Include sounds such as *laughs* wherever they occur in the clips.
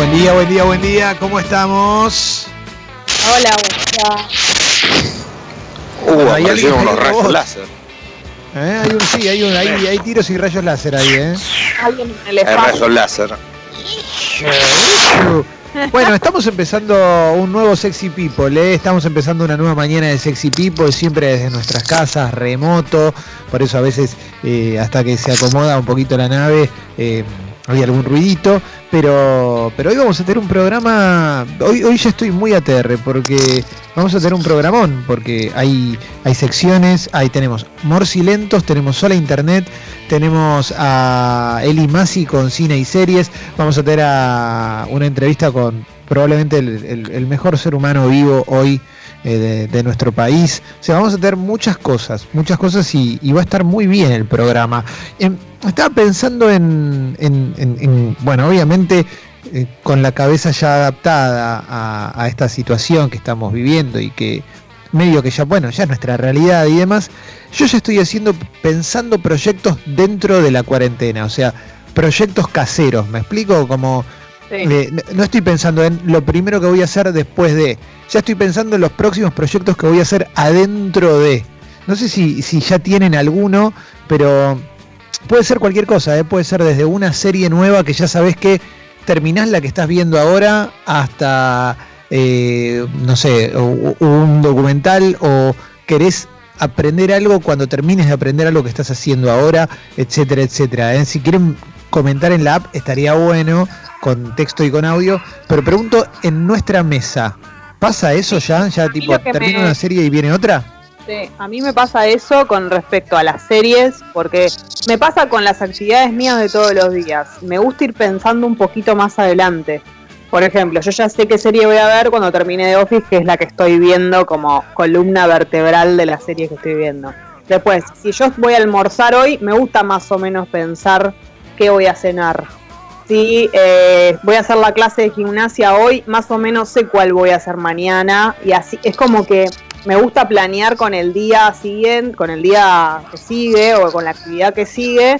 Buen día, buen día, buen día. ¿Cómo estamos? Hola, buen Uh, Bueno, hay alguien- unos rayos láser. ¿Eh? Hay un, sí, hay, un, hay, hay tiros y rayos láser ahí, ¿eh? Hay espacio. rayos láser. *laughs* Bueno, estamos empezando un nuevo Sexy People, ¿eh? estamos empezando una nueva mañana de Sexy People, siempre desde nuestras casas, remoto, por eso a veces eh, hasta que se acomoda un poquito la nave eh, hay algún ruidito, pero, pero hoy vamos a tener un programa, hoy, hoy ya estoy muy ATR porque vamos a tener un programón, porque hay, hay secciones, ahí tenemos Morcilentos, tenemos Sola Internet, tenemos a Eli Masi con cine y series, vamos a tener a una entrevista con probablemente el mejor ser humano vivo hoy eh, de, nuestro país. O sea, vamos a tener muchas cosas, muchas cosas y, va a estar muy bien el programa. Em, estaba pensando en, en- en- en- bueno, obviamente eh, con la cabeza ya adaptada a, a esta situación que estamos viviendo y que medio que ya, bueno, ya es nuestra realidad y demás, yo ya estoy haciendo, pensando proyectos dentro de la cuarentena, o sea, proyectos caseros, ¿me explico? Como No- estoy pensando en lo primero que voy a hacer después de, ya estoy pensando en los próximos proyectos que voy a hacer adentro de. No sé si, si ya tienen alguno, pero puede ser cualquier cosa, ¿eh? puede ser desde una serie nueva que ya sabes que terminás la que estás viendo ahora hasta, eh, no sé, un documental o querés aprender algo cuando termines de aprender algo que estás haciendo ahora, etcétera, etcétera. ¿eh? Si quieren comentar en la app estaría bueno, con texto y con audio, pero pregunto, en nuestra mesa, ¿pasa eso ya? ¿Ya tipo termina me- una serie y viene otra? Sí, a mí me pasa eso con respecto a las series, porque me pasa con las actividades mías de todos los días. Me gusta ir pensando un poquito más adelante. Por ejemplo, yo ya sé qué serie voy a ver cuando termine de Office, que es la que estoy viendo como columna vertebral de la serie que estoy viendo. Después, si yo voy a almorzar hoy, me gusta más o menos pensar qué voy a cenar. Si eh, voy a hacer la clase de gimnasia hoy, más o menos sé cuál voy a hacer mañana. Y así es como que me gusta planear con el día siguiente, con el día que sigue o con la actividad que sigue,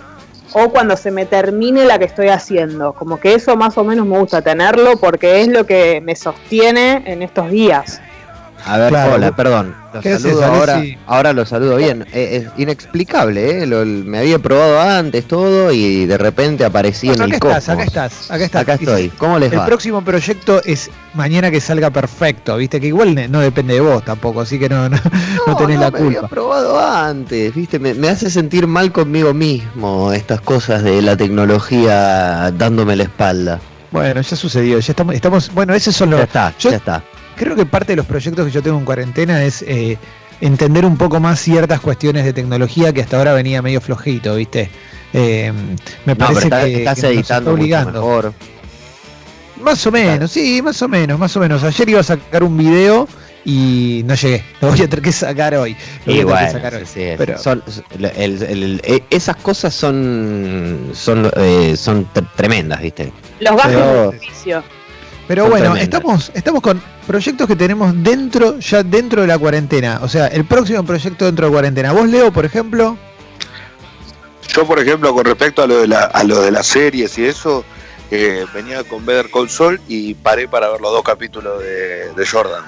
o cuando se me termine la que estoy haciendo. Como que eso más o menos me gusta tenerlo porque es lo que me sostiene en estos días. A ver, Claro. hola, perdón. Los ¿Qué haces, saludo ahora, ahora lo saludo bien. Eh, es inexplicable, ¿eh? Lo- me había probado antes todo y de repente aparecí en el cosmos. estás, acá estás, acá estás. Acá estoy. ¿Cómo les El va? próximo proyecto es mañana que salga perfecto, viste que igual no depende de vos tampoco, así que no, no, no tenés la me había culpa. probado antes, ¿viste? Me, me hace sentir mal conmigo mismo estas cosas de la tecnología dándome la espalda. Bueno, ya sucedió, ya estamos, estamos, bueno, esos son Ya los, está, yo- ya está. Creo que parte de los proyectos que yo tengo en cuarentena es eh, entender un poco más ciertas cuestiones de tecnología que hasta ahora venía medio flojito, viste. Eh, me No, pero parece está- que, estás que nos está editando mucho obligando. mejor. Más o menos, sí, más o menos, más o menos. Ayer iba a sacar un video y no llegué. Lo voy a tener que sacar hoy. Lo voy Y a tener que sacar hoy. sí, sí, Pero- son- el- el- el- eh, esas cosas son son, eh, son tre- tremendas, ¿viste? Los gajes Pero- de servicio. Pero bueno, estamos, estamos con proyectos que tenemos dentro, ya dentro de la cuarentena. O sea, el próximo proyecto dentro de cuarentena. Vos, Leo, por ejemplo, Yo, por ejemplo, con respecto a lo de, la, a lo de las series y eso, eh, venía con Better Call Saul y paré para ver los dos capítulos de, de Jordan,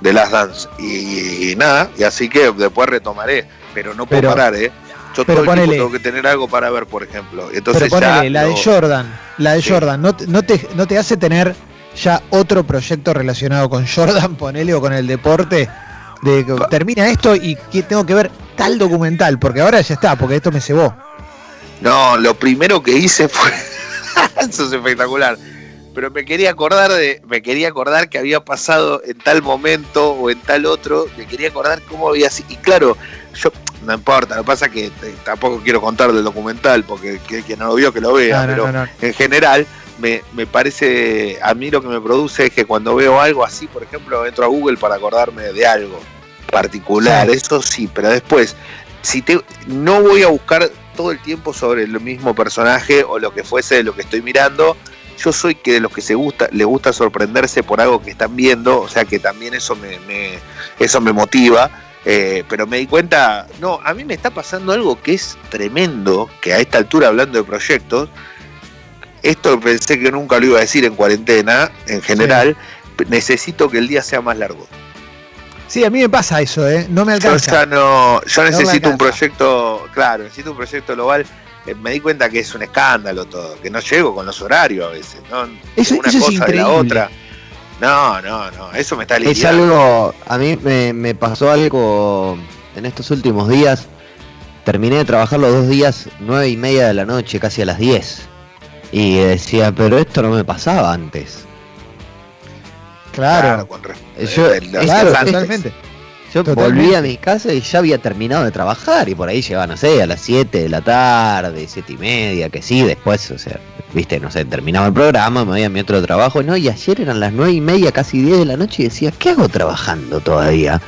de Last Dance. Y, nada, y así que después retomaré, pero no puedo Pero- parar, ¿eh? Yo pero todo el ponele- tengo que tener algo para ver, por ejemplo. Entonces pero ponele, ya la de Jordan, la de Sí. Jordan, ¿no, te- no, te, ¿no te hace tener ya otro proyecto relacionado con Jordan, ponele, o con el deporte? De que termina esto y que tengo que ver tal documental, porque ahora ya está, porque esto me cebó. No, lo primero que hice fue. *laughs* Eso es espectacular. Pero me quería acordar de. Me quería acordar que había pasado en tal momento o en tal otro. Me quería acordar cómo había sido. Y claro, yo. No importa, lo que pasa es que tampoco quiero contar del documental, porque que- quien no lo vio que lo vea, No, no, pero no. en general me, me parece, a mí lo que me produce es que cuando veo algo así, por ejemplo, entro a Google para acordarme de algo particular, Sí. eso sí, pero después, si te, no voy a buscar todo el tiempo sobre el mismo personaje o lo que fuese de lo que estoy mirando, yo soy que de los que se gusta, le gusta sorprenderse por algo que están viendo, o sea que también eso me, me- eso me motiva. eh, pero me di cuenta, no, a mí me está pasando algo que es tremendo, que a esta altura hablando de proyectos, esto pensé que nunca lo iba a decir en cuarentena, en general, necesito que el día sea más largo. Sí, a mí me pasa eso, ¿eh? No me alcanza. Yo, ya no, yo necesito un proyecto, claro, necesito un proyecto global. Eh, me di cuenta que es un escándalo todo, que no llego con los horarios a veces, ¿no? Eso, una eso cosa es de increíble. la otra. No, no, no, eso me está Es liquidando. algo, a mí me, me pasó algo en estos últimos días. Terminé de trabajar los dos días, nueve y media de la noche, casi a las 10. Y decía, pero esto no me pasaba antes. Claro, con Yo- los claro, demandantes. totalmente. Yo Totalmente. volví a mi casa y ya había terminado de trabajar y por ahí llegaba, no sé, a las 7 de la tarde, siete y media, que sí, después, o sea, viste, no sé, terminaba el programa, me voy a mi otro trabajo, no, y ayer eran las nueve y media, casi 10 de la noche y decía, ¿qué hago trabajando todavía?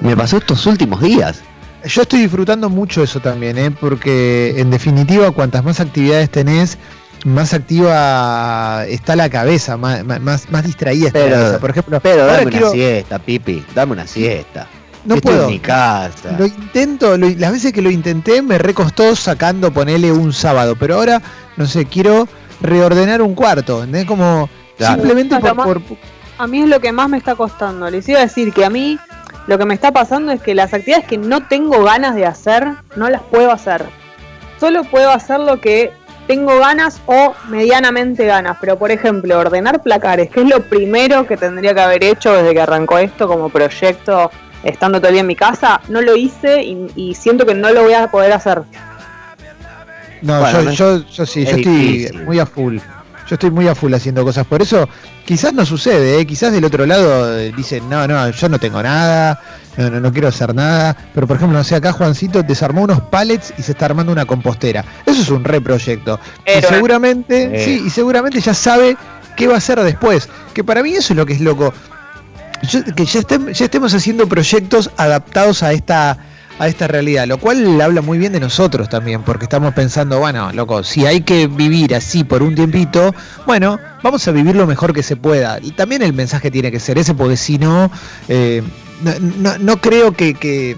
Me pasó estos últimos días. Yo estoy disfrutando mucho eso también, ¿eh? porque en definitiva, cuantas más actividades tenés, más activa está la cabeza, más, más, más distraída está Pero- la cabeza. Por ejemplo, Pero dame quiero- una siesta, Pipi, dame una siesta. no Estoy puedo. en mi casa. Lo intento, lo- las veces que lo intenté me recostó sacando, ponele un sábado, pero ahora, no sé, quiero reordenar un cuarto, ¿entendés? Como Claro. simplemente por, por- A mí es lo que más me está costando. Les iba a decir que a mí lo que me está pasando es que las actividades que no tengo ganas de hacer, no las puedo hacer. Solo puedo hacer lo que tengo ganas o medianamente ganas. Pero por ejemplo, ordenar placares, que es lo primero que tendría que haber hecho desde que arrancó esto como proyecto, estando todavía en mi casa, no lo hice y, y siento que no lo voy a poder hacer. No, Bueno, yo, yo, yo sí, es yo estoy difícil. muy a full. Yo estoy muy a full haciendo cosas. Por eso, quizás no sucede, ¿eh? quizás del otro lado eh, dicen, no, no, yo no tengo nada, no, no, no quiero hacer nada. Pero por ejemplo, no sé, acá Juancito desarmó unos pallets y se está armando una compostera. Eso es un re proyecto. Y seguramente, Eh. sí, y seguramente ya sabe qué va a hacer después. Que para mí eso es lo que es loco. Yo- que ya, estem- ya estemos haciendo proyectos adaptados a esta a esta realidad, lo cual habla muy bien de nosotros también, porque estamos pensando, bueno, loco, si hay que vivir así por un tiempito, bueno, vamos a vivir lo mejor que se pueda. Y también el mensaje tiene que ser ese, porque si no, eh, no, no- creo que,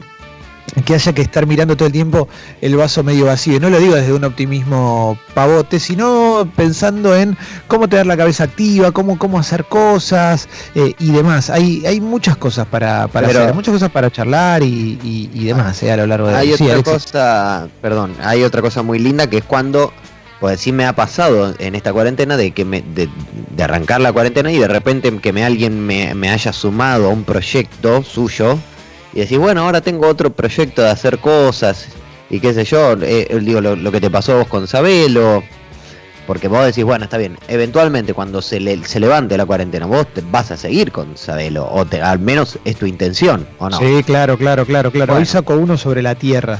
que haya que estar mirando todo el tiempo el vaso medio vacío. Y no lo digo desde un optimismo pavote, sino pensando en cómo tener la cabeza activa, cómo, cómo hacer cosas eh, y demás. Hay, hay muchas cosas para, para Pero- hacer, muchas cosas para charlar y, y- y demás eh, a lo largo de Hay Sí, otra Alexis. cosa, perdón, hay otra cosa muy linda que es cuando, pues sí me ha pasado en esta cuarentena de que me, de, de arrancar la cuarentena y de repente que me alguien me, me haya sumado a un proyecto suyo y decir, bueno, ahora tengo otro proyecto de hacer cosas y qué sé yo, eh, digo, lo, lo que te pasó a vos con Sabelo, porque vos decís, bueno, está bien, eventualmente cuando se, le, se levante la cuarentena, vos te vas a seguir con Sabelo, o te- al menos es tu intención, ¿o no? Sí, claro, claro, claro, claro. Hoy Bueno. saco uno sobre la tierra.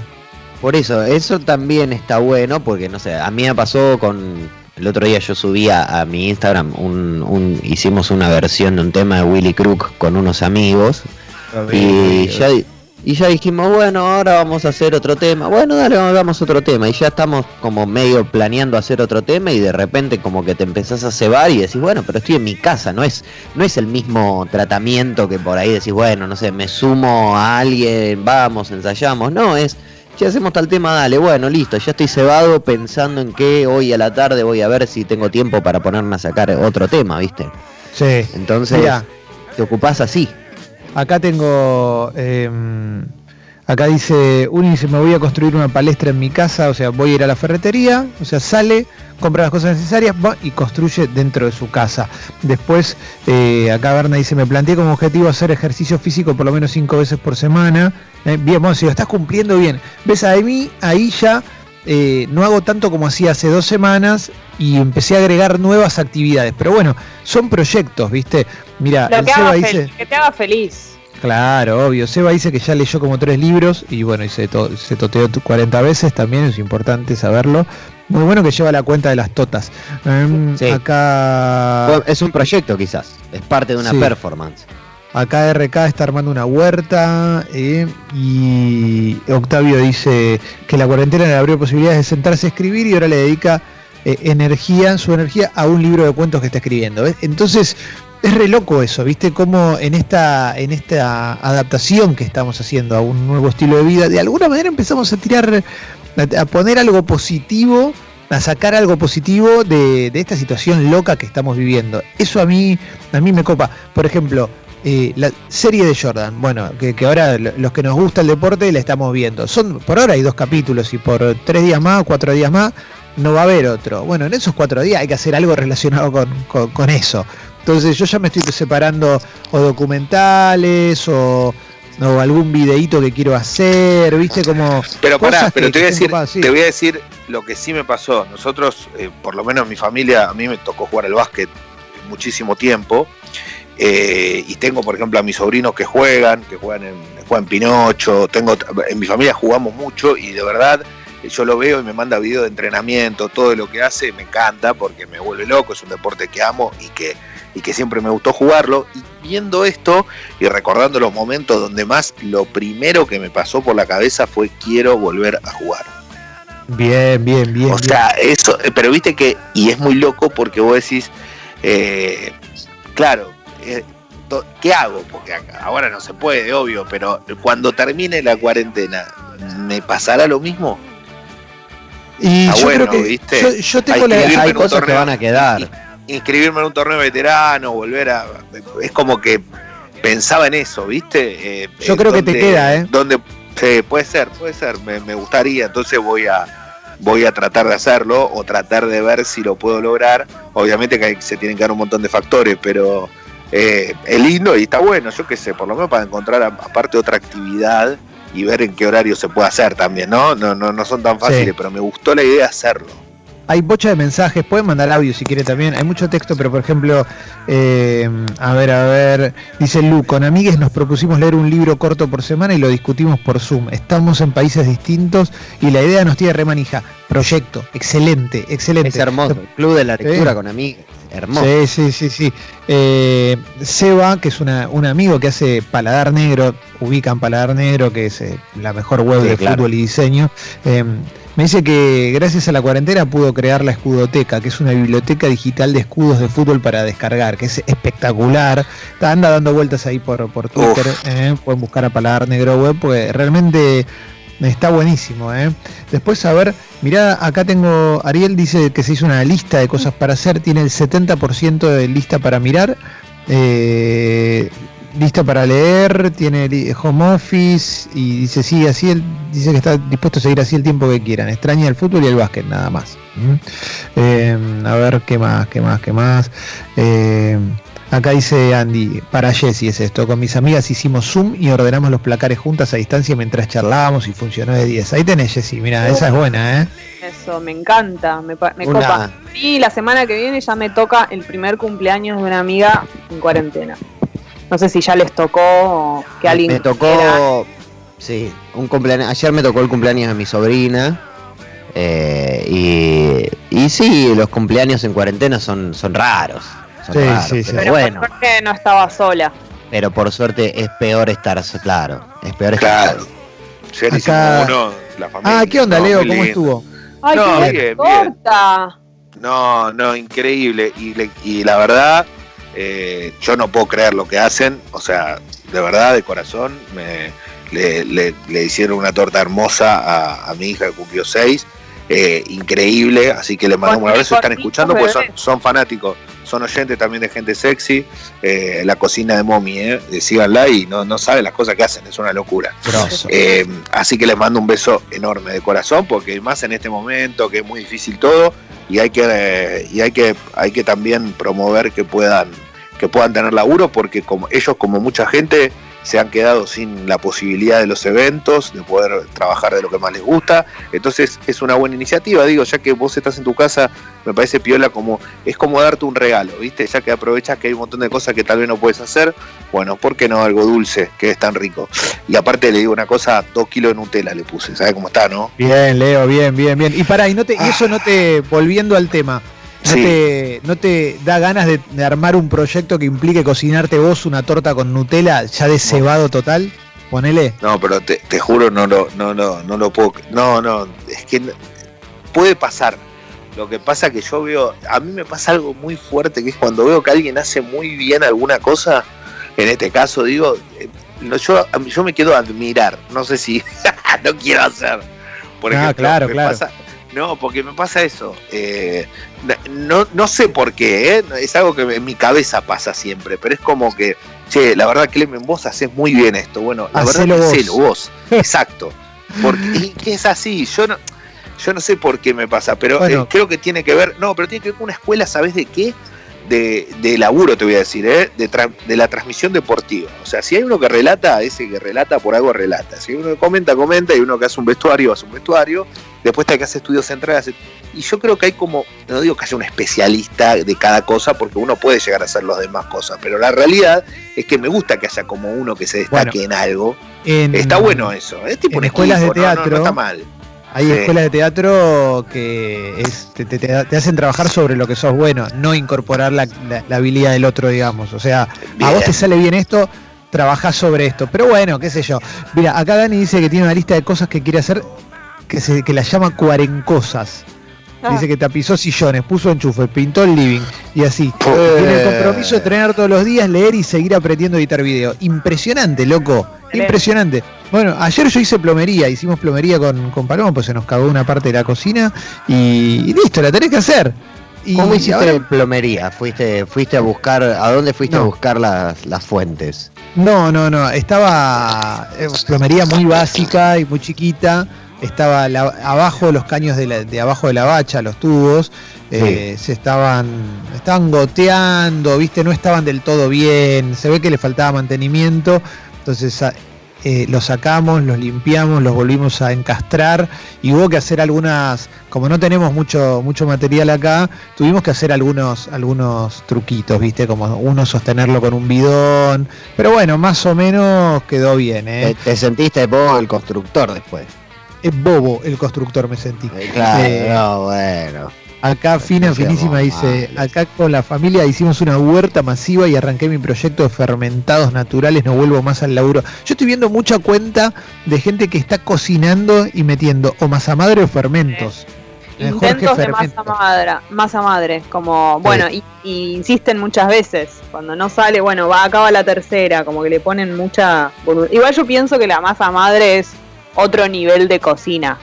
Por eso, eso también está bueno, porque no sé, a mí me pasó con. El otro día yo subí a, a mi Instagram, un, un- hicimos una versión de un tema de Willy Crook con unos amigos. Y ya, y ya dijimos, bueno, ahora vamos a hacer otro tema. Bueno, dale, hagamos otro tema. Y ya estamos como medio planeando hacer otro tema y de repente como que te empezás a cebar y decís, bueno, pero estoy en mi casa, no es, no es el mismo tratamiento que por ahí decís, bueno, no sé, me sumo a alguien, vamos, ensayamos. No, es, ya hacemos tal tema, dale, bueno, listo, ya estoy cebado pensando en que hoy a la tarde voy a ver si tengo tiempo para ponerme a sacar otro tema, ¿viste? Sí. Entonces, te ocupás así. Acá tengo. eh, acá dice: dice, me voy a construir una palestra en mi casa. O sea, voy a ir a la ferretería. O sea, sale, compra las cosas necesarias va y construye dentro de su casa. Después, eh, acá Berna dice: Me planteé como objetivo hacer ejercicio físico por lo menos cinco veces por semana. Eh, bien, bueno, si lo estás cumpliendo bien. ¿Ves? A mí, ahí ya. Eh, no hago tanto como hacía hace dos semanas y empecé a agregar nuevas actividades. Pero bueno, son proyectos, ¿viste? Mira, Lo el que, Seba haga dice. que te haga feliz. Claro, obvio. Seba dice que ya leyó como tres libros y bueno, y se, to- se toteó tu- 40 veces también, es importante saberlo. Muy bueno que lleva la cuenta de las totas. Em, Sí. Acá, Es un proyecto quizás, es parte de una Sí. performance. Acá RK está armando una huerta eh, y Octavio dice que la cuarentena le abrió posibilidades de sentarse a escribir y ahora le dedica eh, energía, su energía a un libro de cuentos que está escribiendo. ¿ves? Entonces, es re loco eso, ¿viste? Como en esta, en esta adaptación que estamos haciendo a un nuevo estilo de vida, de alguna manera empezamos a tirar, a poner algo positivo a sacar algo positivo de, de esta situación loca que estamos viviendo. Eso a mí, a mí me copa. Por ejemplo, eh, la serie de Jordan, bueno, que, que ahora lo- los que nos gusta el deporte la estamos viendo. Son, por ahora hay dos capítulos y por tres días más o cuatro días más no va a haber otro. Bueno, en esos cuatro días hay que hacer algo relacionado con, con- con eso. Entonces yo ya me estoy separando o documentales o, o algún videíto que quiero hacer, viste como... Pero pará, pero te voy a decir, sí. te voy a decir lo que sí me pasó. Nosotros, eh, por lo menos mi familia, a mí me tocó jugar al básquet muchísimo tiempo. Eh, y tengo, por ejemplo, a mis sobrinos que juegan, que juegan en, juegan Pinocho. Tengo, en mi familia jugamos mucho y de verdad eh, yo lo veo y me manda videos de entrenamiento, todo lo que hace, me encanta porque me vuelve loco, es un deporte que amo y que, y que siempre me gustó jugarlo. Y viendo esto y recordando los momentos donde más lo primero que me pasó por la cabeza fue quiero volver a jugar. Bien, bien, bien. O bien. sea, eso, eh, pero viste que, y es muy loco porque vos decís, eh, claro, eh, ¿qué hago? Porque ahora no se puede, obvio, pero cuando termine la cuarentena, ¿me pasará lo mismo? y yo bueno, creo que ¿viste? yo, yo tengo la, que Hay cosas que torneo. van a quedar. Inscribirme en un torneo veterano, volver a... Es como que pensaba en eso, ¿viste? Eh, Yo creo que te queda, ¿eh? Donde, puede ser, puede ser, me, me gustaría, entonces voy a voy a tratar de hacerlo o tratar de ver si lo puedo lograr. Obviamente que se tienen que dar un montón de factores, pero eh, es lindo y está bueno, yo qué sé, por lo menos para encontrar aparte otra actividad y ver en qué horario se puede hacer también, ¿no? No, no, no son tan fáciles, Sí. pero me gustó la idea de hacerlo. Hay bocha de mensajes, pueden mandar audio si quiere también. Hay mucho texto, pero por ejemplo, eh, a ver, a ver, dice Lu, con amigues nos propusimos leer un libro corto por semana y lo discutimos por Zoom. Estamos en países distintos y la idea nos tiene remanija. Proyecto, excelente, excelente. Es hermoso. Club de la lectura con amigos. Hermoso. Sí, sí, sí, sí. Eh, Seba, que es una, un amigo que hace Paladar Negro, ubican Paladar Negro, que es eh, la mejor web Sí, de claro. fútbol y diseño, me dice que gracias a la cuarentena pudo crear la Escudoteca, que es una biblioteca digital de escudos de fútbol para descargar, que es espectacular. Anda dando vueltas ahí por, por Twitter, eh, pueden buscar a Paladar Negro Web, porque realmente está buenísimo. eh. Después, a ver, mirá, acá tengo, Ariel dice que se hizo una lista de cosas para hacer, tiene el 70% de lista para mirar, eh, lista para leer, tiene home office y dice, sí, así él dice que está dispuesto a seguir así el tiempo que quieran, extraña el fútbol y el básquet, nada más. ¿Mm? Eh, a ver, ¿qué más? ¿Qué más? ¿Qué más? Eh, Acá dice Andy, para Jessy es esto, con mis amigas hicimos Zoom y ordenamos los placares juntas a distancia mientras charlábamos y funcionó de 10. Ahí tenés Jessy, mira, esa es buena, ¿eh? Eso, me encanta, me, me copa. Y la semana que viene ya me toca el primer cumpleaños de una amiga en cuarentena. No sé si ya les tocó o que alguien me tocó, sí, un cumpleaños. Ayer me tocó el cumpleaños de mi sobrina. eh, y, y sí, los cumpleaños en cuarentena son, son raros. Son Sí, raros, sí, sí. pero Pero bueno, por suerte no estaba sola. pero por suerte es peor estar, claro, es peor estar Claro. Acá- hicimos uno, la familia. Ah, ¿qué onda, no, Leo? ¿Cómo lindo. estuvo? Ay, No, qué bien. No, no, increíble. Y, le- y la verdad, eh, yo no puedo creer lo que hacen. O sea, de verdad, de corazón, me, le, le- le hicieron una torta hermosa a, a mi hija que cumplió seis. eh, increíble, así que les mandamos un abrazo. Están escuchando, pues son, son fanáticos, son oyentes también de gente sexy. eh, la cocina de Momi, eh, eh, síganla y no, no saben las cosas que hacen, es una locura. Eh, así que les mando un beso enorme de corazón, porque más en este momento que es muy difícil todo, y hay que, y hay que, hay que también promover que puedan, que puedan tener laburo, porque como ellos, como mucha gente, se han quedado sin la posibilidad de los eventos, de poder trabajar de lo que más les gusta. Entonces es una buena iniciativa, digo, ya que vos estás en tu casa, me parece piola como, es como darte un regalo, ¿viste? Ya que aprovechas que hay un montón de cosas que tal vez no puedes hacer, bueno, ¿por qué no algo dulce, que es tan rico? Y aparte le digo una cosa, dos kilos de Nutella le puse, ¿sabes cómo está, no? Bien, Leo, bien, bien, bien. Y pará, y, no te, y eso no te, volviendo al tema, ¿no, Sí. te, no te da ganas de, de armar un proyecto que implique cocinarte vos una torta con Nutella ya de cebado total? Ponele. No, pero te, te juro no lo, no, no, no lo puedo. No, no, es que puede pasar. Lo que pasa que yo veo, a mí me pasa algo muy fuerte, que es cuando veo que alguien hace muy bien alguna cosa, en este caso digo, eh, yo, yo me quedo a admirar, no sé si *laughs* no quiero hacer. Por Ah, ejemplo, claro, me, claro. Pasa, No, porque me pasa eso. Eh, no, no sé por qué, ¿eh? es algo que en mi cabeza pasa siempre, pero es como que, che, la verdad, Clemen, vos haces muy bien esto. Bueno, la Hacelo verdad, vos. hacelo vos. Exacto. Porque y que es así. Yo no, yo no sé por qué me pasa, pero Bueno. eh, creo que tiene que ver. No, pero tiene que ver con una escuela, ¿sabes de qué? De, de laburo, te voy a decir, ¿eh? de, de la transmisión deportiva. O sea, si hay uno que relata, ese que relata por algo relata. Si hay uno que comenta, comenta, y uno que hace un vestuario, hace un vestuario. Después está que hace estudios centrales. hace- Y yo creo que hay como, no digo que haya un especialista de cada cosa, porque uno puede llegar a hacer las demás cosas, pero la realidad es que me gusta que haya como uno que se destaque en algo. En- Está bueno eso, es tipo en un escuelas de equipo, no- no- no teatro, está mal. Hay Sí. escuelas de teatro que es- te, te- hacen trabajar sobre lo que sos bueno, no incorporar la, la- la habilidad del otro, digamos. O sea, a vos te sale bien esto, trabajás sobre esto. Pero bueno, qué sé yo. Mira, acá Dani dice que tiene una lista de cosas que quiere hacer que, se, que la llama cuarencosas. Ah. Dice que tapizó sillones, puso enchufe, pintó el living y así. Eh. Tiene el compromiso de entrenar todos los días, leer y seguir aprendiendo a editar video. Impresionante, loco. Impresionante. Bueno, ayer yo hice plomería, hicimos plomería con, con Paloma, pues se nos cagó una parte de la cocina y, y listo, la tenés que hacer. Y ¿Cómo hiciste ahora- plomería? ¿Fuiste, fuiste a buscar, a dónde fuiste a buscar las, las fuentes? No, no, no. Estaba eh, plomería muy básica y muy chiquita. Estaba la- abajo los caños de, la- de abajo de la bacha, los tubos. eh, se estaban, estaban goteando, viste, no estaban del todo bien. Se ve que le faltaba mantenimiento. Entonces a- eh, los sacamos, los limpiamos, los volvimos a encastrar y hubo que hacer algunas, como no tenemos mucho, mucho material acá, tuvimos que hacer algunos, algunos truquitos, viste, como uno sostenerlo con un bidón, pero bueno, más o menos quedó bien, Te, ¿eh? te sentiste vos el constructor después. Es bobo el constructor, me sentí. Eh, Claro, Eh, no, bueno. Acá Fina No Finísima dice, malos. acá con la familia hicimos una huerta masiva y arranqué mi proyecto de fermentados naturales, no vuelvo más al laburo. Yo estoy viendo mucha cuenta de gente que está cocinando y metiendo o masa madre o fermentos. Eh, Intentos de Fermento. masa madre, masa madre, como, bueno, y, y insisten muchas veces, cuando no sale, bueno, va, acaba la tercera, como que le ponen mucha... Igual yo pienso que la masa madre es otro nivel de cocina.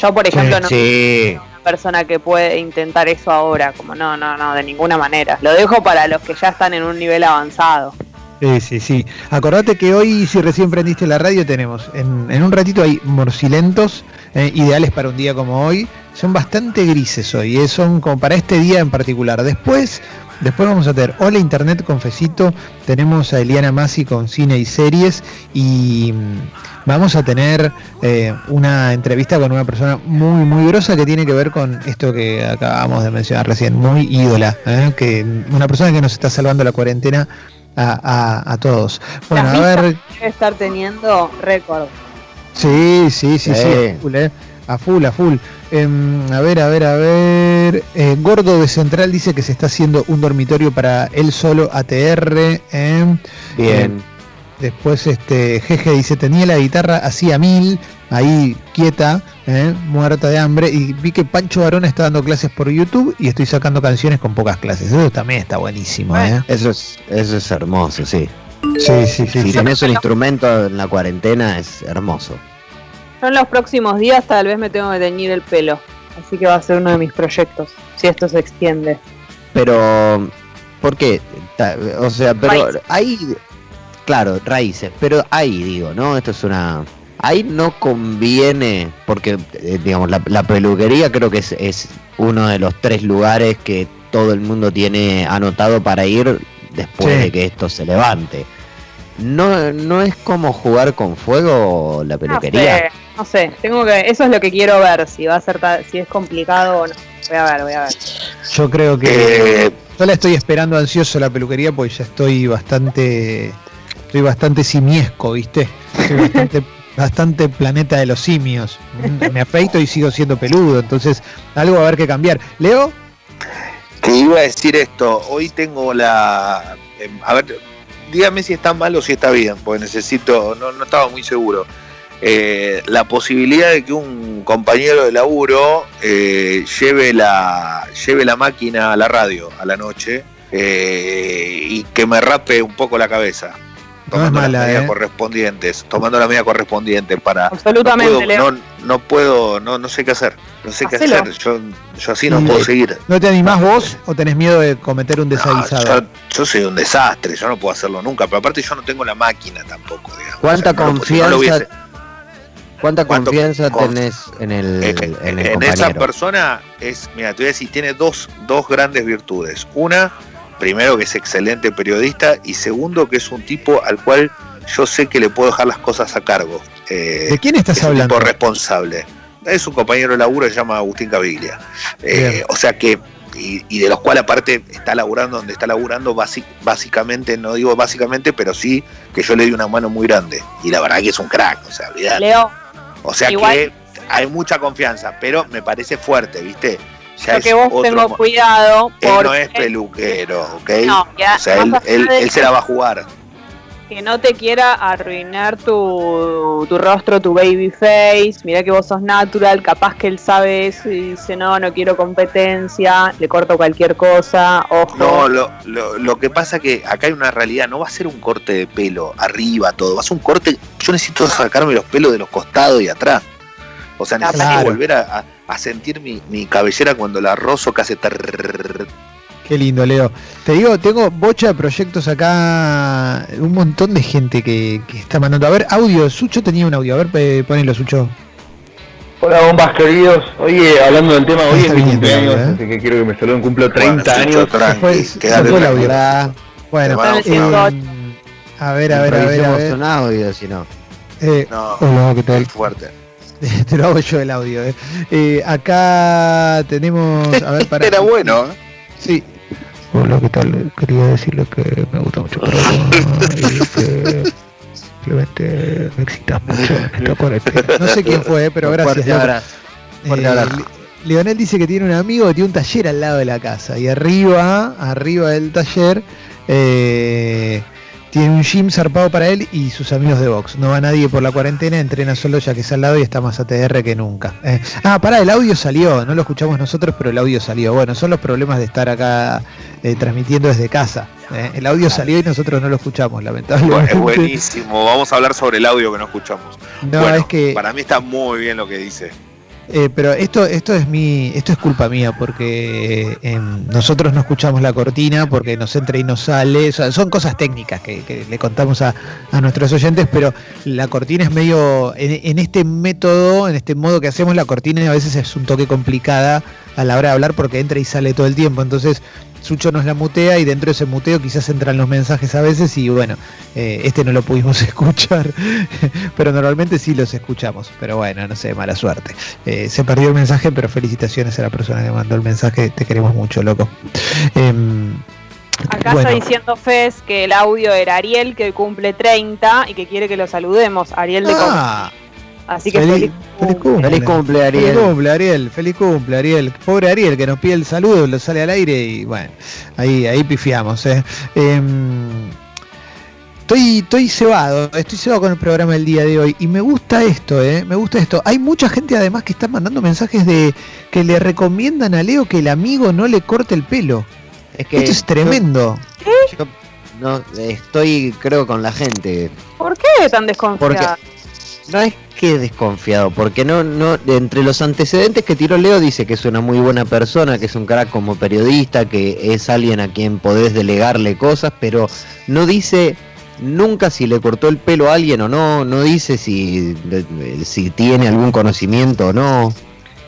Yo, por ejemplo, no Sí, una persona que puede intentar eso ahora, como no, no, no, de ninguna manera. Lo dejo para los que ya están en un nivel avanzado. Sí, sí, sí. Acordate que hoy, si recién prendiste la radio, tenemos en, en un ratito hay morcilentos, eh, ideales para un día como hoy. Son bastante grises hoy, eh, son como para este día en particular. Después, después vamos a tener Hola Internet Confesito, tenemos a Eliana Masi con cine y series y mm, vamos a tener eh, una entrevista con una persona muy, muy grosa que tiene que ver con esto que acabamos de mencionar recién, muy ídola, eh, que una persona que nos está salvando la cuarentena a, a- a todos. Bueno, a Las ver, Debe estar teniendo récord. sí, sí, sí, sí, Sí. A full, eh, a full. Em, a ver, a ver, a ver. Eh, Gordo de Central dice que se está haciendo un dormitorio para él solo ATR. em. bien. Después este Jeje dice, tenía la guitarra así a mil, ahí quieta, eh, muerta de hambre, y vi que Pancho Barona está dando clases por YouTube y estoy sacando canciones con pocas clases. Eso también está buenísimo, ¿eh? Eso es, eso es hermoso, sí. Sí, sí, sí. Si sí. tenés un instrumento en la cuarentena es hermoso. Yo en los próximos días tal vez me tengo que teñir el pelo. Así que va a ser uno de mis proyectos, si esto se extiende. Pero, ¿por qué? O sea, pero Raíces. ahí, claro, raíces, pero ahí digo, ¿no? Esto es una... Ahí no conviene, porque, eh, digamos, la, la peluquería creo que es, es uno de los tres lugares que todo el mundo tiene anotado para ir después Sí. de que esto se levante. No, no es como jugar con fuego la No peluquería. sé, no sé, tengo que, eso es lo que quiero ver, si va a ser si es complicado o no. Voy a ver, voy a ver. Yo creo que Eh, yo la estoy esperando ansioso la peluquería porque ya estoy bastante estoy bastante simiesco, ¿viste? Estoy bastante *laughs* bastante planeta de los simios. Me afeito y sigo siendo peludo, entonces algo va a haber que cambiar. Leo, que iba a decir esto, hoy tengo la... em, a ver, dígame si está mal o si está bien, porque necesito, no, no estaba muy seguro. Eh, la posibilidad de que un compañero de laburo eh, lleve, la, lleve la máquina a la radio a la noche eh, y que me rape un poco la cabeza. tomando mala, las medidas ¿eh? correspondientes, tomando la medida correspondiente para Absolutamente, no puedo, no, no puedo, no, no sé qué hacer, no sé qué Hacelo. hacer, yo, yo así no puedo seguir. ¿No te animás vos o tenés miedo de cometer un No, desaguisado? yo, yo soy un desastre, yo no puedo hacerlo nunca, pero aparte yo no tengo la máquina tampoco, digamos. ¿Cuánta O sea, no lo- si no confianza, cuánta ¿Cuánto confianza con- tenés en el, Eh, en el en esa persona es, mira, te voy a decir, tiene dos, dos grandes virtudes. Una, primero que es excelente periodista y segundo que es un tipo al cual yo sé que le puedo dejar las cosas a cargo. Eh, ¿De quién es estás un hablando? tipo responsable. Es un compañero de laburo que se llama Agustín Caviglia. Eh, o sea que, y, y de los cuales aparte está laburando donde está laburando, básicamente, no digo básicamente, pero sí que yo le di una mano muy grande. Y la verdad que es un crack, o sea, olvidate. Leo, O sea Igual- que hay mucha confianza, pero me parece fuerte, ¿viste? Ya lo que vos tengo cuidado Él no es peluquero, ¿ok? No, ya, o sea, él, él- él se la va a jugar. Que no te quiera arruinar tu, tu rostro, tu baby face. Mira que vos sos natural, capaz que él sabe eso y dice, no, no quiero competencia, le corto cualquier cosa, ojo. No, lo, lo, lo que pasa que acá hay una realidad, no va a ser un corte de pelo arriba todo, va a ser un corte, yo necesito sacarme los pelos de los costados y atrás. O sea, necesito Claro. volver a, a- a sentir mi, mi cabellera cuando la rozo que hace trrrr. Qué lindo, Leo. Te digo, tengo bocha de proyectos acá, un montón de gente que, que está mandando. A ver, audio, Sucho tenía un audio, a ver, ponelo, Sucho. Hola bombas queridos, oye, hablando del tema, hoy es mi cumpleaños, ¿eh? así que quiero que me saluden, cumplo 30 Bueno, años. Fue el audio. Bueno, eh, a ver, a ver, a ver, a ver. audio, si no. Eh, No, hola, ¿qué tal? fuerte. *laughs* Te lo hago yo el audio. eh. Eh, acá tenemos, a ver, *laughs* para. Era bueno, ¿eh? Sí. Hola, ¿qué tal? Quería decirle que me gusta mucho el programa y que simplemente me excitas mucho en *laughs* esta cuarentena. No sé quién fue, pero Un gracias. fuerte abrazo. Fuerte Eh, abrazo. Le- Leonel dice que tiene un amigo que tiene un taller al lado de la casa y arriba, arriba del taller, eh, tiene un gym zarpado para él y sus amigos de box. No va nadie por la cuarentena, entrena solo ya que es al lado y está más ATR que nunca. Eh, ah, pará, el audio salió, no lo escuchamos nosotros, pero el audio salió. Bueno, son los problemas de estar acá eh, transmitiendo desde casa. eh. El audio salió y nosotros no lo escuchamos, Bueno, lamentablemente. es buenísimo. Vamos a hablar sobre el audio que no escuchamos. No, Bueno, es que... Para mí está muy bien lo que dice. Eh, pero esto, esto es mi, esto es culpa mía porque eh, nosotros no escuchamos la cortina porque nos entra y nos sale. Son cosas técnicas que, le contamos a, a nuestros oyentes, pero la cortina es medio, en este método, en este modo que hacemos, la cortina a veces es un toque complicada a la hora de hablar porque entra y sale todo el tiempo. Entonces Sucho nos la mutea y dentro de ese muteo quizás entran los mensajes a veces y bueno, eh, este no lo pudimos *laughs* escuchar, pero normalmente sí los escuchamos. Pero bueno, no sé, mala suerte. Eh, se perdió el mensaje, pero felicitaciones a la persona que mandó el mensaje. Te queremos mucho, loco. Em, Acá bueno, está diciendo Fez que el audio era Ariel, que cumple 30 y que quiere que lo saludemos. Ariel de Com- ah, Así que feliz- feliz, feliz cumple. Feliz cumple, Feliz Ariel. cumple, Ariel. Feliz cumple, Ariel. Pobre Ariel que nos pide el saludo, lo sale al aire y bueno, ahí, ahí pifiamos. eh. Em, estoy, estoy cebado, estoy cebado con el programa del día de hoy y me gusta esto, eh, me gusta esto. Hay mucha gente además que está mandando mensajes de que le recomiendan a Leo que el amigo no le corte el pelo. Es que Esto es tremendo. yo- yo no, estoy, creo, con la gente. ¿Por qué tan desconfiada? No es que desconfiado, porque no, no, entre los antecedentes que tiró Leo dice que es una muy buena persona, que es un crack como periodista, que es alguien a quien podés delegarle cosas, pero no dice nunca si le cortó el pelo a alguien o no, no dice si, si tiene algún conocimiento o no.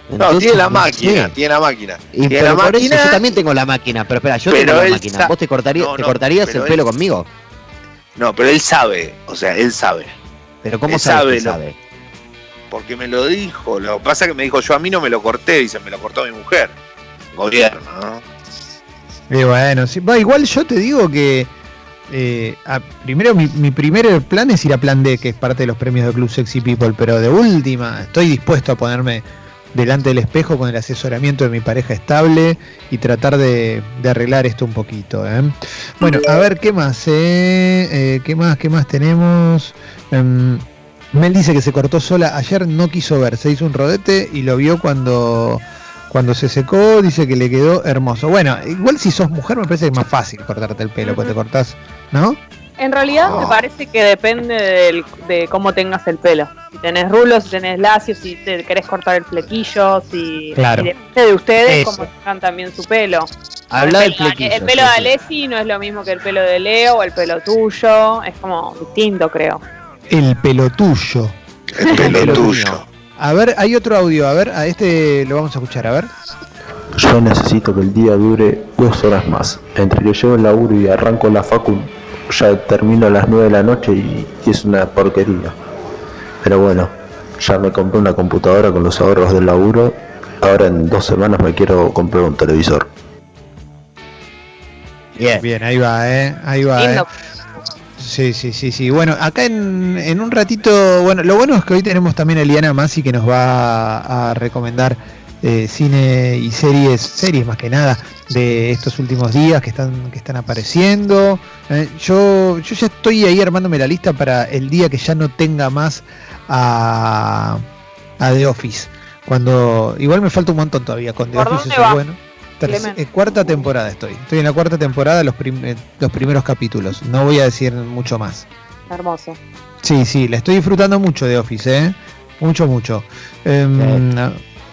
No, tiene la máquina, tiene la máquina. Y tiene la eso yo también tengo la máquina, pero espera, yo Pero tengo la máquina. ¿Vos te, cortarías, No, te cortarías el pelo él- conmigo? No, pero él sabe, o sea, él sabe. Pero ¿cómo sabe que lo- sabe? Porque me lo dijo. Lo que pasa es que me dijo, yo a mí no me lo corté, dice, me lo cortó mi mujer. Gobierno, ¿no? Y bueno, sí, va, igual yo te digo que eh, a- primero mi, mi primer plan es ir a Plan D, que es parte de los premios de Club Sexy People, pero de última estoy dispuesto a ponerme delante del espejo con el asesoramiento de mi pareja estable y tratar de, de arreglar esto un poquito. ¿eh? Bueno, a ver qué más, eh? Eh, qué más, qué más tenemos. Em, Mel dice que se cortó sola. Ayer no quiso ver, se hizo un rodete y lo vio cuando cuando se secó, dice que le quedó hermoso. Bueno, igual si sos mujer me parece que es más fácil cortarte el pelo, porque te cortás, ¿no? En realidad me Oh. parece que depende del- de cómo tengas el pelo. Si tenés rulos, si tenés lacios, si te querés cortar el flequillo, si Claro. depende de ustedes Eso. cómo tengan también su pelo. Habla el del pelo, flequillo. el pelo de. Alessi no es lo mismo que el pelo de Leo o el pelo tuyo, es como distinto creo. El pelo tuyo. El pelo Pelo tuyo. A ver, hay otro audio, a ver, a este lo vamos a escuchar, a ver. Yo necesito que el día dure dos horas más. Entre que llevo el laburo y arranco la facu, ya termino a las 9 de la noche y, y es una porquería. Pero bueno, ya me compré una computadora con los ahorros del laburo. Ahora en dos semanas me quiero comprar un televisor. Bien. Bien, ahí va, eh, ahí va. eh. Sí, sí, sí, sí. Bueno, acá en, en un ratito, bueno, lo bueno es que hoy tenemos también a Eliana Masi que nos va a, a recomendar eh, cine y series, series más que nada, de estos últimos días que están, que están apareciendo. Eh, yo, yo ya estoy ahí armándome la lista para el día que ya no tenga más a, a The Office. Cuando igual me falta un montón todavía con The ¿Por Office, eso es bueno. Terce- eh, cuarta temporada estoy. Estoy en la cuarta temporada, los, prim- eh, los primeros capítulos. No voy a decir mucho más. Hermoso. Sí, sí, la estoy disfrutando mucho de Office, ¿eh? Mucho, mucho. Em,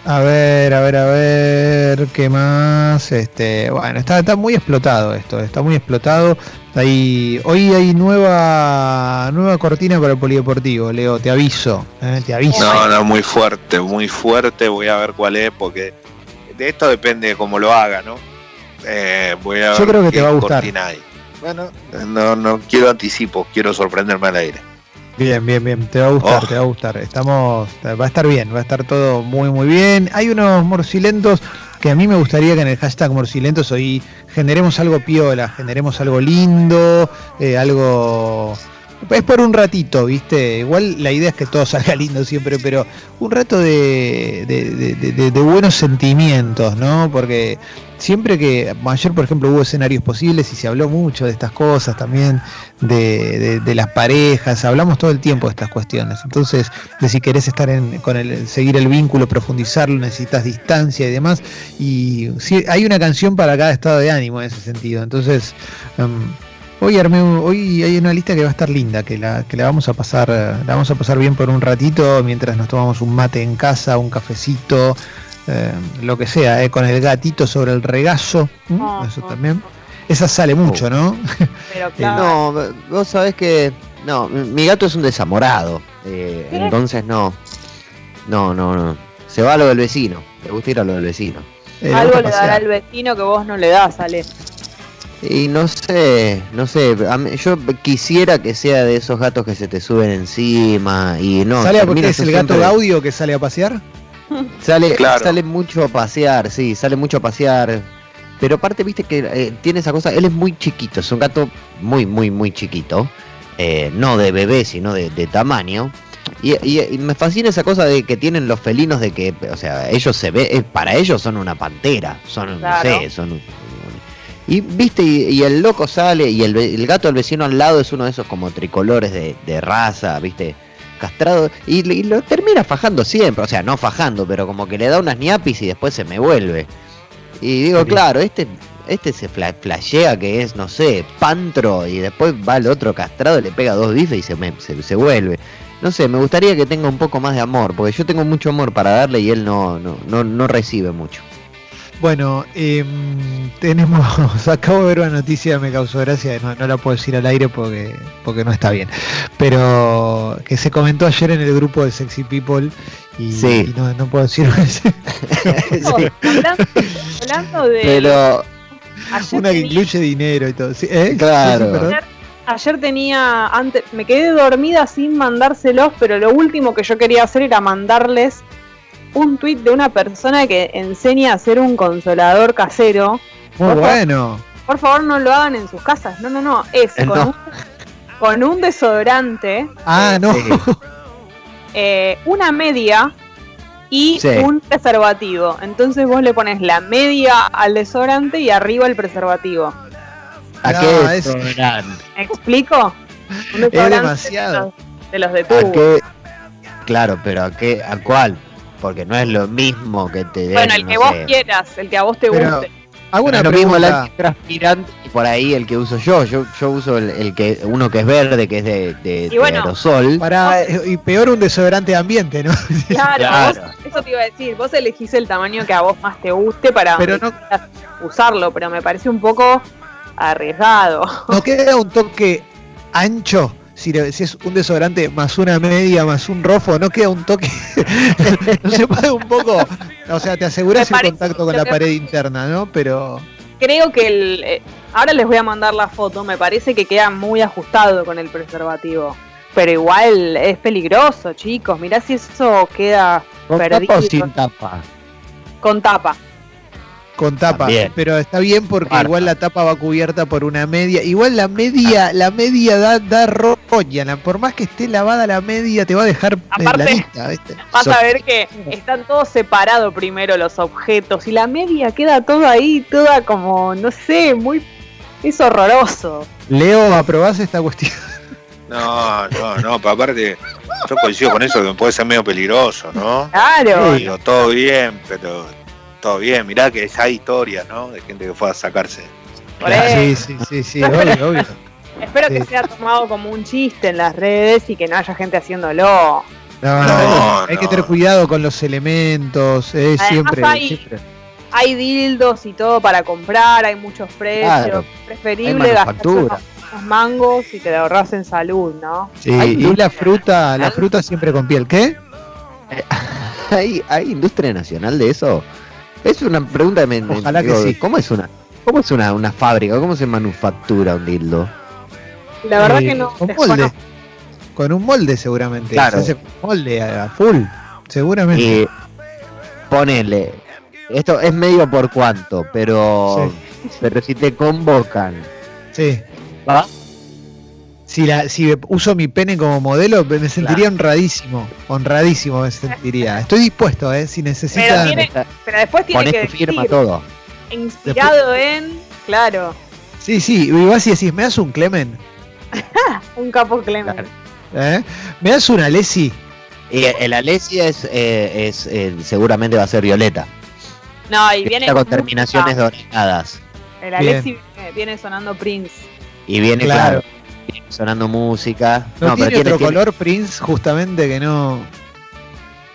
a, ver, a ver, a ver, ¿qué más? Este, bueno, está, está muy explotado esto, está muy explotado. Hay, hoy hay nueva nueva cortina para el polideportivo, Leo, te aviso, ¿eh? te aviso. No, no, muy fuerte, muy fuerte. Voy a ver cuál es, porque de esto depende de cómo lo haga, ¿no? Eh, voy a Yo ver creo que te va a gustar. Bueno, no, no quiero anticipos, quiero sorprenderme al aire. Bien, bien, bien, te va a gustar, Oh. te va a gustar. Estamos, va a estar bien, va a estar todo muy, muy bien. Hay unos morcilentos que a mí me gustaría que en el hashtag morcilentos hoy generemos algo piola, generemos algo lindo, eh, algo... Es por un ratito, ¿viste? Igual la idea es que todo *laughs* salga lindo siempre, pero un rato de, de- de- de- de- de buenos sentimientos, ¿no? Porque siempre que ayer, por ejemplo, hubo escenarios posibles y se habló mucho de estas cosas también, de, de- de las parejas, hablamos todo el tiempo de estas cuestiones. Entonces, de si querés estar en, con el, seguir el vínculo, profundizarlo, necesitas distancia y demás. Y sí, hay una canción para cada estado de ánimo en ese sentido. Entonces, em, hoy armé, hoy hay una lista que va a estar linda, que la, que la vamos a pasar, la vamos a pasar bien por un ratito mientras nos tomamos un mate en casa, un cafecito. Eh, lo que sea, eh, con el gatito sobre el regazo. Oh, eso oh, también. Esa sale mucho, ¿no? *laughs* Pero claro. No, vos sabés que. No, mi gato es un desamorado. eh, entonces no. No, no, no. Se va a lo del vecino. Le gusta ir a lo del vecino. Eh, Algo le dará al vecino que vos no le das, Ale. Y no sé, no sé. a mí- yo quisiera que sea de esos gatos que se te suben encima y no. ¿Sale a porque es el gato siempre- Gaudio que sale a pasear? *laughs* Sale, Claro. sale mucho a pasear, sí, sale mucho a pasear. Pero aparte, viste que eh, tiene esa cosa, él es muy chiquito, es un gato muy, muy, muy chiquito. eh, no de bebé, sino de, de tamaño. Y, y- y me fascina esa cosa de que tienen los felinos de que, o sea, ellos se ve, eh, para ellos son una pantera, son, Claro. no sé, son... un- Y viste, y, y el loco sale, y el, el gato del vecino al lado es uno de esos como tricolores de, de raza, viste, castrado, y, lo termina fajando siempre, o sea, no fajando, pero como que le da unas ñapis y después se me vuelve. Y digo, claro, este, este se fla- flashea que es, no sé, pantro, y después va el otro castrado, le pega dos bifes y se, me, se, se vuelve. No sé, me gustaría que tenga un poco más de amor, porque yo tengo mucho amor para darle y él no, no, no, no recibe mucho. Bueno, em, tenemos, *laughs* acabo de ver una noticia, me causó gracia, no, no la puedo decir al aire porque, porque no está bien, pero que se comentó ayer en el grupo de Sexy People y, Sí. y no, no puedo decir *laughs* No, hablando, hablando de. Pero, una que tenía- incluye dinero y todo. ¿sí? ¿Eh? Claro. Sí. Ayer, ayer tenía, antes, me quedé dormida sin mandárselos, pero lo último que yo quería hacer era mandarles un tweet de una persona que enseña a hacer un consolador casero. Muy Ojo. bueno. Por favor, no lo hagan en sus casas. No, no, no. Es con, no. Un, con un desodorante, Ah, no. sí. *laughs* eh, una media y Sí. un preservativo. Entonces vos le pones la media al desodorante y arriba el preservativo. ¿a No, qué es- desodorante? ¿Me explico? Un Es demasiado. De los de, ¿A tubo. qué? Claro, pero ¿a qué? ¿A cuál? Porque no es lo mismo que te den, Bueno, el no que vos sé. quieras, el que a vos te Pero- guste. Hago No una es lo mismo el pregunta. antitranspirante y por ahí el que uso yo. Yo, yo uso el, el que uno que es verde, que es de, de- de bueno. aerosol. Para, eh, y peor un desodorante de ambiente, ¿no? *laughs* Claro, Claro. vos- eso te iba a decir. Vos elegís el tamaño que a vos más te guste para Pero no- usarlo, pero me parece un poco arriesgado. ¿No queda un toque ancho? Si, le- si es un desodorante más una media más un rofo, ¿no queda un toque? *laughs* ¿No se puede un poco? O sea, te aseguras el contacto con la pared interna, ¿no? Pero Creo que el. eh, ahora les voy a mandar la foto. Me parece que queda muy ajustado con el preservativo. Pero igual es peligroso, chicos. Mirá si eso queda ¿Con perdido. tapa o sin tapa? con tapa. Con tapa. También. Pero está bien porque igual la tapa va cubierta por una media. Igual la media, la media da, da roña. la- Por más que esté lavada la media, te va a dejar Aparte- planita, ¿viste? Vas a ver que están todos separados primero los objetos y la media queda todo ahí, toda como, no sé, muy... Es horroroso. Leo, ¿aprobás esta cuestión? No, no, no, pero aparte, yo coincido con eso que puede ser medio peligroso, ¿no? Claro. Digo, todo bien, pero todo bien. Mirá que ya hay historias, ¿no? De gente que fue a sacarse. Eso. Sí, sí, sí, sí, obvio, obvio. *laughs* Espero que sea tomado como un chiste en las redes y que no haya gente haciéndolo. No, no, No, hay no. que tener cuidado con los elementos, eh, Además siempre, hay- siempre. Hay dildos y todo para comprar, hay muchos precios. Claro. Preferible gastar unos mangos y te ahorras en salud, ¿no? Sí, Hay y la fruta, la fruta siempre con piel. ¿Qué? *laughs* ¿Hay, ¿Hay industria nacional de eso? Es una pregunta que me, me- Ojalá que sí. ¿Cómo es una, cómo es una, una fábrica? ¿Cómo se manufactura un dildo? La verdad Eh, que no. Con molde. Con un molde seguramente. Claro. Se hace molde a a full, seguramente. Y ponele, esto es medio por cuánto, pero, pero si te convocan, Sí. ¿va? Si, la, si uso mi pene como modelo, me sentiría honradísimo. Honradísimo me sentiría. Estoy dispuesto, ¿eh? Si Pero necesitan. tiene- Pero después tiene que tu firma decir, todo. inspirado en, claro, Sí, sí. Y vas y decís, ¿me das un Clemen? *laughs* un capo Clemen. Claro. ¿Eh? ¿Me das una Lesi? Y el Alesia es, eh, es eh, seguramente va a ser violeta. No, y viene está con terminaciones doradas. El Alexi viene, viene sonando Prince. Y viene, Claro. Sonando música. ¿No, tiene pero otro color Prince justamente que no.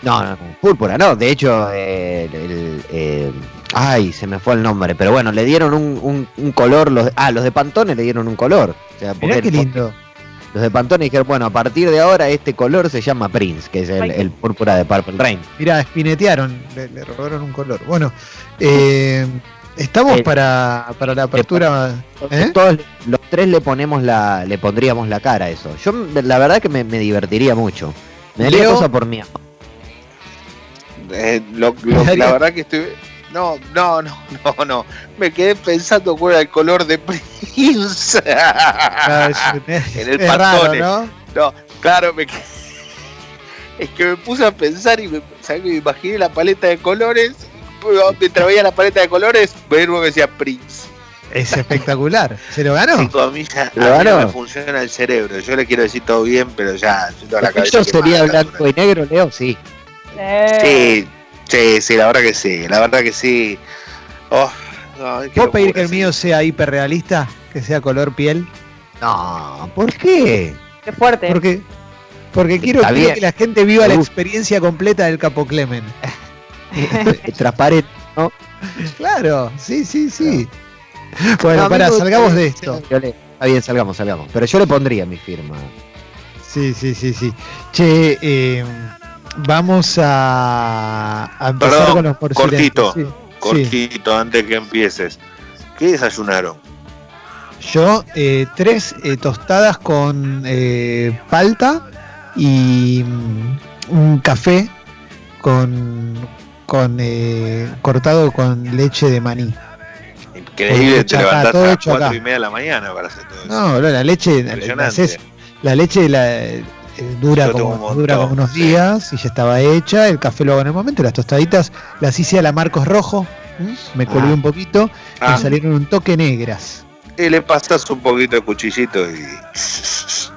No, no, púrpura, no. De hecho, eh, el- el, eh, ay, se me fue el nombre. Pero bueno, le dieron un, un- un color. Los, ah, los de Pantone le dieron un color. O sea, Mirá porque qué lindo. Los de Pantone dijeron, bueno, a partir de ahora este color se llama Prince, que es el púrpura de Purple Rain. Mirá, espinetearon, le, le robaron un color. Bueno, eh, estamos Eh, para, para la apertura. ¿Eh? Todos los tres le ponemos la, le pondríamos la cara a eso. Yo la verdad que me, me divertiría mucho. Me daría Leo. cosa por mí. Eh, lo- lo- la *laughs* verdad que estoy. No, no, no, no, no. Me quedé pensando cuál era el color de *laughs* Prince. *laughs* En el es raro, Pantone. ¿no? No, claro, me quedé- Es que me puse a pensar y me, ¿sabes me imaginé la paleta de colores. Mientras veía la paleta de colores, veía uno que decía Prince. Es espectacular. ¿Se lo ganó? Chicos, a mí ya ¿Lo a mí no me funciona el cerebro. Yo le quiero decir todo bien, pero ya. yo la ¿El cabeza tuyo sería blanco y negro, Leo? Sí. Eh, Sí, sí, sí, la verdad que sí, la verdad que sí. Oh, no, qué ¿Puedo pedir que el mío sea hiperrealista? Que sea color piel. No, ¿por qué? Qué fuerte. Porque, porque quiero, que la gente viva la experiencia completa del Capo Clemen. *laughs* *laughs* Transparente. Claro, sí, sí, sí. Bueno, No, a mí pará, me salgamos de esto. Está bien, salgamos, salgamos. Pero yo le pondría mi firma. Sí, sí, sí, sí. Che, eh, vamos a, a empezar Perdón, con los porcilentos. cortito. Sí, sí. Cortito, antes que empieces. ¿Qué desayunaron? Yo, eh, tres eh, tostadas con eh, palta y mm, un café con, con eh, cortado con leche de maní. Increíble, te todo a las hecho cuatro acá. y media de la mañana para hacer todo eso. No, no, la leche, la, Impresionante. haces- la leche la, eh, dura, como, un dura como unos sí. días y ya estaba hecha. El café lo hago en el momento. Las tostaditas las hice a la Marcos Rojo. ¿m? Me colgué Ah. un poquito. Ah, Me salieron un toque negras. y le pasas un poquito de cuchillito y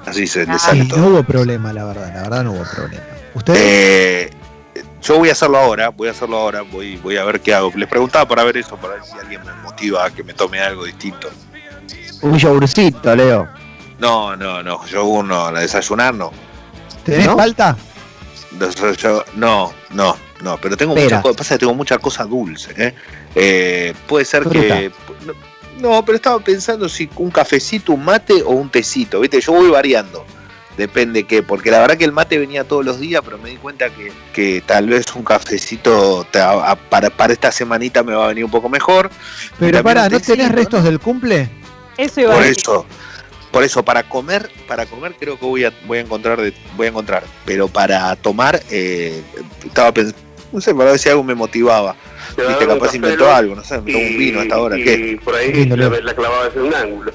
así se le Ah, sale Sí, todo. no hubo problema, la verdad. La verdad no hubo problema. ¿Ustedes? Eh, Yo voy a hacerlo ahora, voy a hacerlo ahora, voy, voy a ver qué hago. Les preguntaba para ver eso, para ver si alguien me motiva a que me tome algo distinto. Un yogurcito, Leo. No, no, no, yogur no, la desayunar no. ¿Tenés ¿No? falta? No, no, no, no, pero tengo Espera. muchas cosas, pasa que tengo mucha cosa dulce, ¿eh? Eh, puede ser que... No, no, pero estaba pensando si un cafecito, un mate o un tecito, ¿viste? Yo voy variando, depende qué, porque la verdad que el mate venía todos los días, pero me di cuenta que, que tal vez un cafecito te- a- a- para, para esta semanita me va a venir un poco mejor. Pero un ¿no tenés restos del cumple? Eso iba a Por decir. eso, por eso, para comer, para comer creo que voy a, voy a encontrar, de- voy a encontrar, pero para tomar, eh, estaba pensando, no sé, para ver si algo me motivaba. Te va a Viste, capaz inventó algo, no sé, me tomo un vino hasta ahora, y ¿qué? por ahí la, la clavaba en un ángulo.